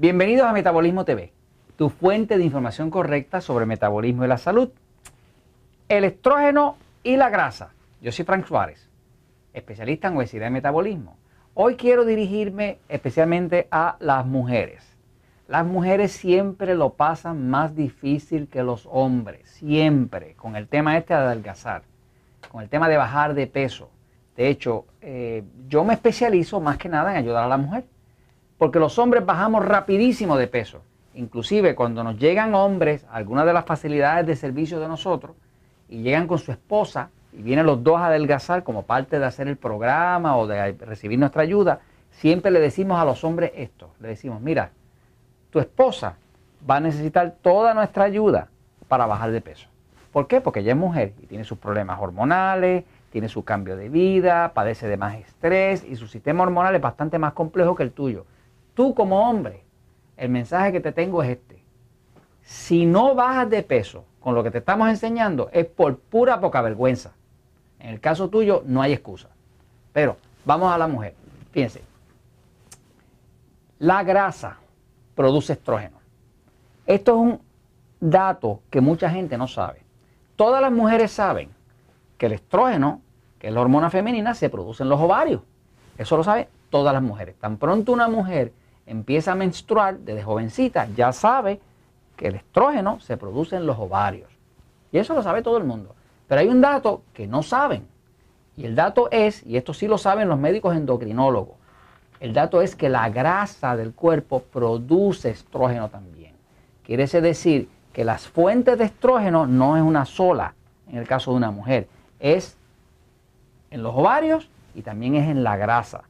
Bienvenidos a Metabolismo TV, tu fuente de información correcta sobre metabolismo y la salud. El estrógeno y la grasa. Yo soy Frank Suárez, especialista en obesidad y metabolismo. Hoy quiero dirigirme especialmente a las mujeres. Las mujeres siempre lo pasan más difícil que los hombres, siempre, con el tema este de adelgazar, con el tema de bajar de peso. De hecho, eh, yo me especializo más que nada en ayudar a la mujer porque los hombres bajamos rapidísimo de peso. Inclusive cuando nos llegan hombres a algunas de las facilidades de servicio de nosotros y llegan con su esposa y vienen los dos a adelgazar como parte de hacer el programa o de recibir nuestra ayuda, siempre le decimos a los hombres esto, le decimos, mira, tu esposa va a necesitar toda nuestra ayuda para bajar de peso. ¿Por qué? Porque ella es mujer y tiene sus problemas hormonales, tiene su cambio de vida, padece de más estrés y su sistema hormonal es bastante más complejo que el tuyo tú como hombre, el mensaje que te tengo es este. Si no bajas de peso con lo que te estamos enseñando, es por pura poca vergüenza. En el caso tuyo no hay excusa. Pero vamos a la mujer. Fíjense. La grasa produce estrógeno. Esto es un dato que mucha gente no sabe. Todas las mujeres saben que el estrógeno, que es la hormona femenina, se produce en los ovarios. Eso lo saben todas las mujeres. Tan pronto una mujer empieza a menstruar desde jovencita, ya sabe que el estrógeno se produce en los ovarios. Y eso lo sabe todo el mundo. Pero hay un dato que no saben. Y el dato es, y esto sí lo saben los médicos endocrinólogos, el dato es que la grasa del cuerpo produce estrógeno también. Quiere decir que las fuentes de estrógeno no es una sola en el caso de una mujer, es en los ovarios y también es en la grasa.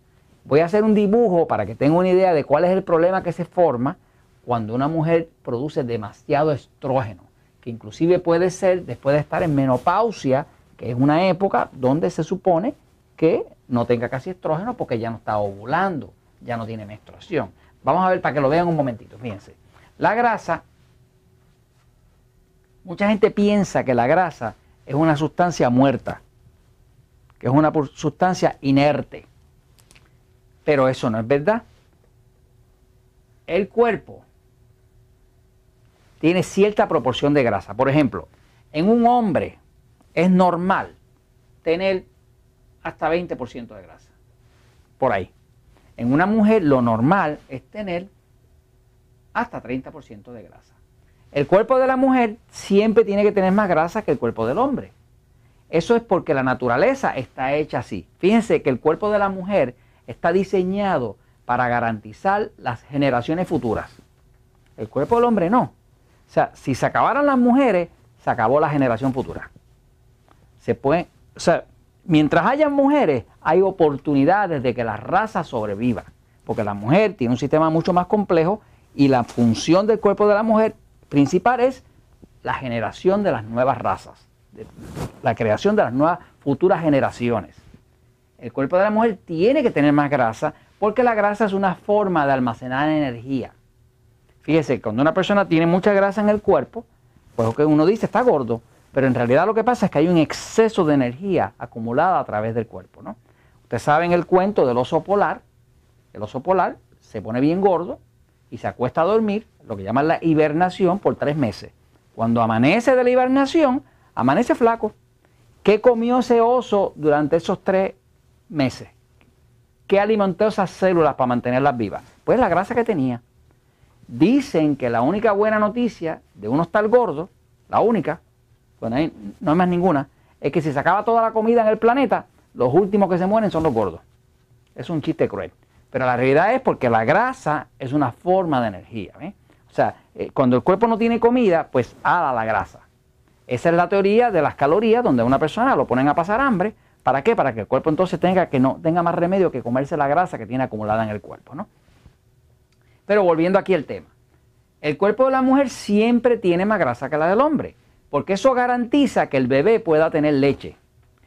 Voy a hacer un dibujo para que tenga una idea de cuál es el problema que se forma cuando una mujer produce demasiado estrógeno, que inclusive puede ser después de estar en menopausia, que es una época donde se supone que no tenga casi estrógeno porque ya no está ovulando, ya no tiene menstruación. Vamos a ver para que lo vean un momentito, fíjense. La grasa, mucha gente piensa que la grasa es una sustancia muerta, que es una sustancia inerte. Pero eso no es verdad. El cuerpo tiene cierta proporción de grasa. Por ejemplo, en un hombre es normal tener hasta 20% de grasa. Por ahí. En una mujer lo normal es tener hasta 30% de grasa. El cuerpo de la mujer siempre tiene que tener más grasa que el cuerpo del hombre. Eso es porque la naturaleza está hecha así. Fíjense que el cuerpo de la mujer está diseñado para garantizar las generaciones futuras. El cuerpo del hombre no. O sea, si se acabaran las mujeres, se acabó la generación futura. Se puede, o sea, mientras haya mujeres, hay oportunidades de que la raza sobreviva. Porque la mujer tiene un sistema mucho más complejo y la función del cuerpo de la mujer principal es la generación de las nuevas razas, la creación de las nuevas futuras generaciones. El cuerpo de la mujer tiene que tener más grasa porque la grasa es una forma de almacenar energía. Fíjese, cuando una persona tiene mucha grasa en el cuerpo, pues lo que uno dice está gordo, pero en realidad lo que pasa es que hay un exceso de energía acumulada a través del cuerpo. ¿no? Ustedes saben el cuento del oso polar. El oso polar se pone bien gordo y se acuesta a dormir, lo que llaman la hibernación, por tres meses. Cuando amanece de la hibernación, amanece flaco. ¿Qué comió ese oso durante esos tres meses. ¿Qué alimentó esas células para mantenerlas vivas? Pues la grasa que tenía. Dicen que la única buena noticia de uno estar gordo, la única, bueno, no hay más ninguna, es que si se acaba toda la comida en el planeta, los últimos que se mueren son los gordos. Es un chiste cruel. Pero la realidad es porque la grasa es una forma de energía. O sea, eh, cuando el cuerpo no tiene comida, pues ala la grasa. Esa es la teoría de las calorías, donde a una persona lo ponen a pasar hambre ¿Para qué? Para que el cuerpo entonces tenga que no tenga más remedio que comerse la grasa que tiene acumulada en el cuerpo, ¿no? Pero volviendo aquí al tema. El cuerpo de la mujer siempre tiene más grasa que la del hombre, porque eso garantiza que el bebé pueda tener leche.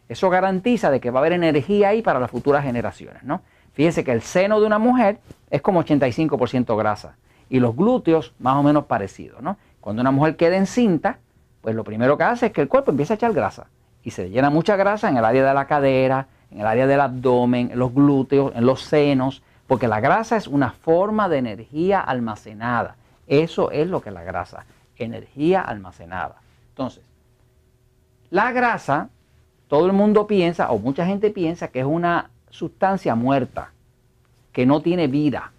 Eso garantiza de que va a haber energía ahí para las futuras generaciones, ¿no? Fíjense que el seno de una mujer es como 85% grasa y los glúteos más o menos parecidos, ¿no? Cuando una mujer queda encinta, pues lo primero que hace es que el cuerpo empieza a echar grasa y se llena mucha grasa en el área de la cadera, en el área del abdomen, en los glúteos, en los senos, Porque la grasa es una forma de energía almacenada. Eso es lo que es la grasa, energía almacenada. Entonces, la grasa, todo el mundo piensa, o mucha gente piensa que es una sustancia muerta, que no tiene vida.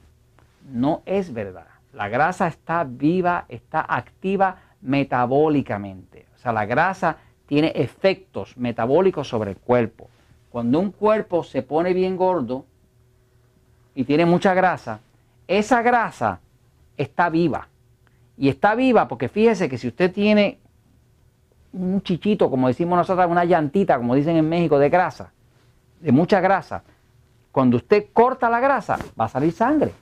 No es verdad. La grasa está viva, está activa metabólicamente. O sea, la grasa tiene efectos metabólicos sobre el cuerpo. Cuando un cuerpo se pone bien gordo y tiene mucha grasa, esa grasa está viva. Y está viva porque fíjese que si usted tiene un chichito, como decimos nosotros, una llantita, como dicen en México, de grasa, de mucha grasa, cuando usted corta la grasa, va a salir sangre,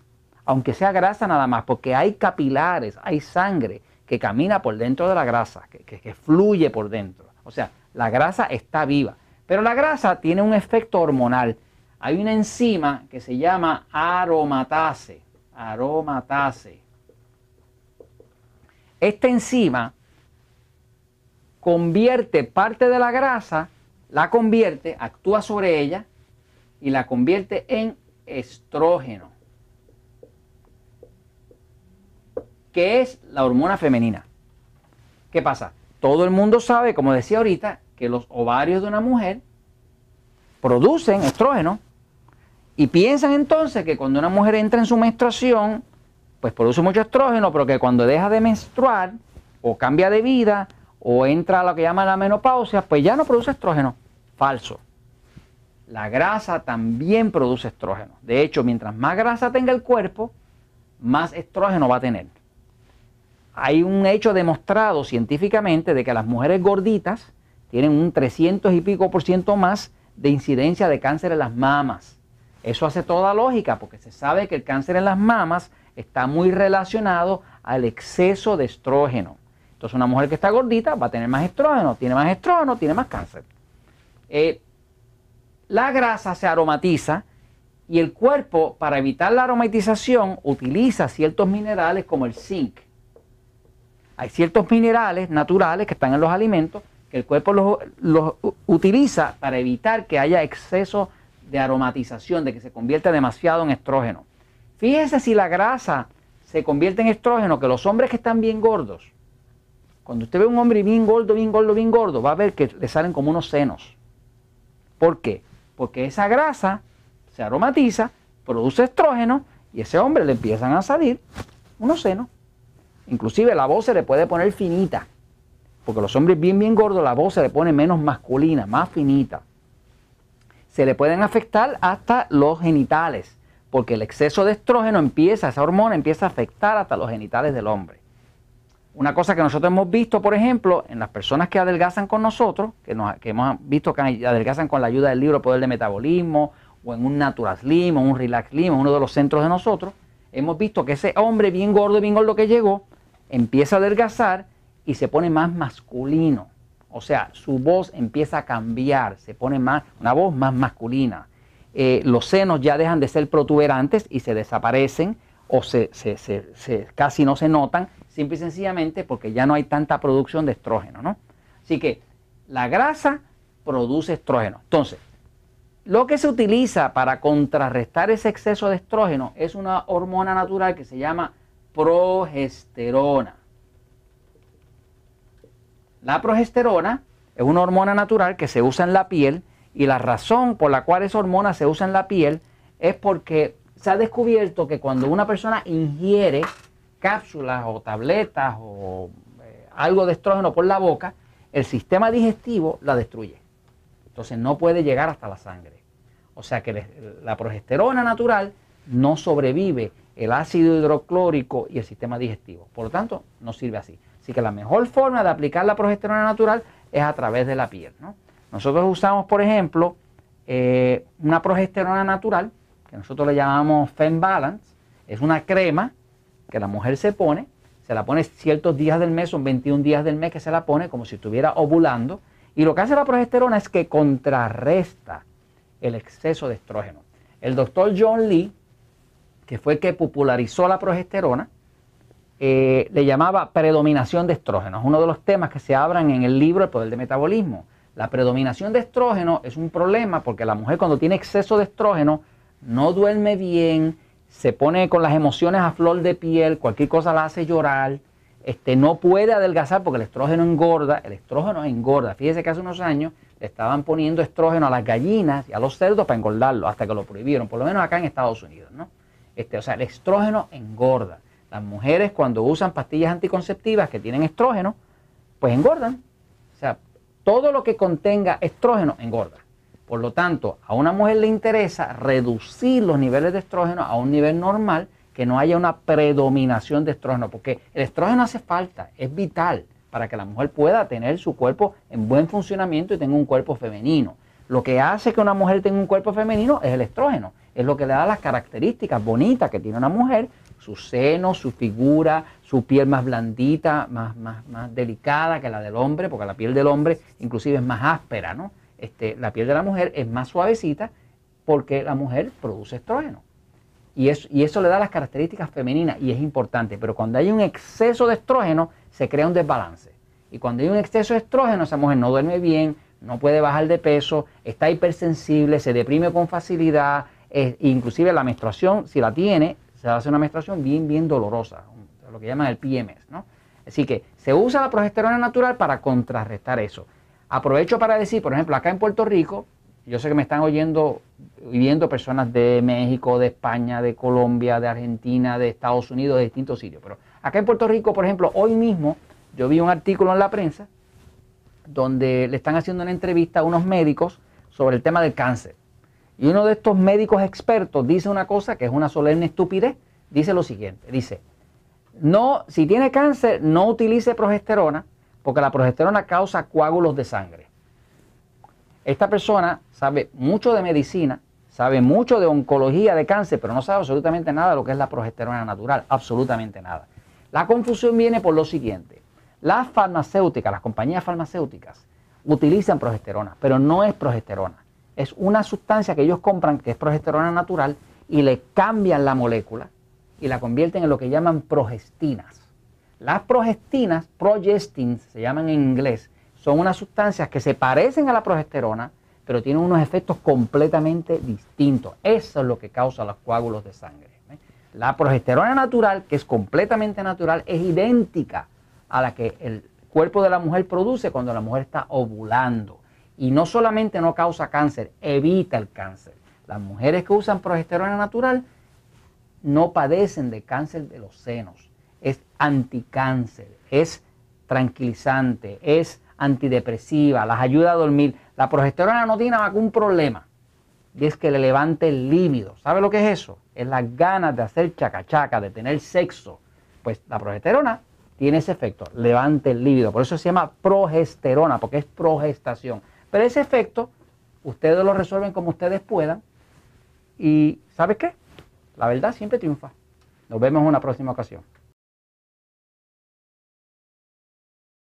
aunque sea grasa nada más, porque hay capilares, hay sangre que camina por dentro de la grasa, que, fluye por dentro. O sea, la grasa está viva. Pero la grasa tiene un efecto hormonal. Hay una enzima que se llama aromatase. Aromatase. Esta enzima convierte parte de la grasa, la convierte, actúa sobre ella y la convierte en estrógeno, que es la hormona femenina. ¿Qué pasa? Todo el mundo sabe, como decía ahorita, que los ovarios de una mujer producen estrógeno y piensan entonces que cuando una mujer entra en su menstruación, pues produce mucho estrógeno, pero que cuando deja de menstruar o cambia de vida o entra a lo que llaman la menopausia, pues ya no produce estrógeno. Falso. La grasa también produce estrógeno. De hecho, mientras más grasa tenga el cuerpo, más estrógeno va a tener. Hay un hecho demostrado científicamente de que las mujeres gorditas tienen un 300 y pico por ciento más de incidencia de cáncer en las mamas. Eso hace toda lógica porque se sabe que el cáncer en las mamas está muy relacionado al exceso de estrógeno. Entonces una mujer que está gordita va a tener más estrógeno, tiene más estrógeno, tiene más cáncer. Eh, la grasa se aromatiza y el cuerpo para evitar la aromatización utiliza ciertos minerales como el zinc. Hay ciertos minerales naturales que están en los alimentos que el cuerpo los, utiliza para evitar que haya exceso de aromatización, de que se convierta demasiado en estrógeno. Fíjese si la grasa se convierte en estrógeno, que los hombres que están bien gordos, cuando usted ve a un hombre bien gordo, bien gordo, bien gordo, va a ver que le salen como unos senos. ¿Por qué? Porque esa grasa se aromatiza, produce estrógeno y ese hombre le empiezan a salir unos senos. Inclusive la voz se le puede poner finita. Porque los hombres bien, bien gordos, la voz se le pone menos masculina, más finita. Se le pueden afectar hasta los genitales. Porque el exceso de estrógeno empieza, esa hormona empieza a afectar hasta los genitales del hombre. Una cosa que nosotros hemos visto, por ejemplo, en las personas que adelgazan con nosotros, que, hemos visto que adelgazan con la ayuda del libro Poder de Metabolismo, o en un Natural Slim, o un Relax Slim, uno de los centros de nosotros, hemos visto que ese hombre bien gordo, bien gordo que llegó, empieza a adelgazar y se pone más masculino. O sea, su voz empieza a cambiar, se pone más, una voz más masculina. Eh, los senos ya dejan de ser protuberantes y se desaparecen o se, casi no se notan simple y sencillamente porque ya no hay tanta producción de estrógeno, ¿no? Así que la grasa produce estrógeno. Entonces, lo que se utiliza para contrarrestar ese exceso de estrógeno es una hormona natural que se llama progesterona. La progesterona es una hormona natural que se usa en la piel y la razón por la cual esa hormona se usa en la piel es porque se ha descubierto que cuando una persona ingiere cápsulas o tabletas o eh, algo de estrógeno por la boca, el sistema digestivo la destruye. Entonces no puede llegar hasta la sangre. O sea que la progesterona natural no sobrevive el ácido hidroclórico y el sistema digestivo. Por lo tanto, no sirve así. Así que la mejor forma de aplicar la progesterona natural es a través de la piel. Nosotros usamos, por ejemplo, eh, una progesterona natural, que nosotros le llamamos Fem Balance. Es una crema que la mujer se pone, se la pone ciertos días del mes, son 21 días del mes que se la pone como si estuviera ovulando. Y lo que hace la progesterona es que contrarresta el exceso de estrógeno. El doctor John Lee, que fue el que popularizó la progesterona, eh, le llamaba predominación de estrógeno. Es uno de los temas que se abran en el libro El Poder de Metabolismo. La predominación de estrógeno es un problema porque la mujer cuando tiene exceso de estrógeno no duerme bien, se pone con las emociones a flor de piel, cualquier cosa la hace llorar, este, no puede adelgazar porque el estrógeno engorda, el estrógeno engorda. Fíjese que hace unos años le estaban poniendo estrógeno a las gallinas y a los cerdos para engordarlo, hasta que lo prohibieron, por lo menos acá en Estados Unidos, ¿no? Este, o sea, el estrógeno engorda. Las mujeres cuando usan pastillas anticonceptivas que tienen estrógeno, pues engordan. O sea, todo lo que contenga estrógeno engorda. Por lo tanto, a una mujer le interesa reducir los niveles de estrógeno a un nivel normal, que no haya una predominación de estrógeno, porque el estrógeno hace falta, es vital para que la mujer pueda tener su cuerpo en buen funcionamiento y tenga un cuerpo femenino. Lo que hace que una mujer tenga un cuerpo femenino es el estrógeno, es lo que le da las características bonitas que tiene una mujer, su seno, su figura, su piel más blandita, más, más, más delicada que la del hombre, porque la piel del hombre inclusive es más áspera, ¿no? Este, la piel de la mujer es más suavecita porque la mujer produce estrógeno. Y eso, y eso le da las características femeninas y es importante. Pero cuando hay un exceso de estrógeno, se crea un desbalance. Y cuando hay un exceso de estrógeno, esa mujer no duerme bien, no puede bajar de peso, está hipersensible, se deprime con facilidad, inclusive la menstruación, si la tiene, se hace una menstruación bien, bien dolorosa, lo que llaman el PMS. ¿no? Así que se usa la progesterona natural para contrarrestar eso. Aprovecho para decir, por ejemplo, acá en Puerto Rico, yo sé que me están oyendo y viendo personas de México, de España, de Colombia, de Argentina, de Estados Unidos, de distintos sitios. Pero acá en Puerto Rico, por ejemplo, hoy mismo yo vi un artículo en la prensa donde le están haciendo una entrevista a unos médicos sobre el tema del cáncer. Y uno de estos médicos expertos dice una cosa que es una solemne estupidez. Dice lo siguiente, dice, no, si tiene cáncer, no utilice progesterona porque la progesterona causa coágulos de sangre. Esta persona sabe mucho de medicina, sabe mucho de oncología de cáncer, pero no sabe absolutamente nada de lo que es la progesterona natural, absolutamente nada. La confusión viene por lo siguiente. Las farmacéuticas, las compañías farmacéuticas, utilizan progesterona, pero no es progesterona. Es una sustancia que ellos compran que es progesterona natural y le cambian la molécula y la convierten en lo que llaman progestinas. Las progestinas, progestins, se llaman en inglés, son unas sustancias que se parecen a la progesterona, pero tienen unos efectos completamente distintos. Eso es lo que causa los coágulos de sangre. ¿eh? La progesterona natural, que es completamente natural, es idéntica a la que el cuerpo de la mujer produce cuando la mujer está ovulando. Y no solamente no causa cáncer, evita el cáncer. Las mujeres que usan progesterona natural no padecen de cáncer de los senos es anticáncer, es tranquilizante, es antidepresiva, las ayuda a dormir. La progesterona no tiene un problema y es que le levante el líbido. ¿Sabe lo que es eso? Es las ganas de hacer chacachaca, de tener sexo. Pues la progesterona tiene ese efecto, levante el líbido. Por eso se llama progesterona, porque es progestación. Pero ese efecto, ustedes lo resuelven como ustedes puedan. Y ¿sabes qué? La verdad siempre triunfa. Nos vemos en una próxima ocasión.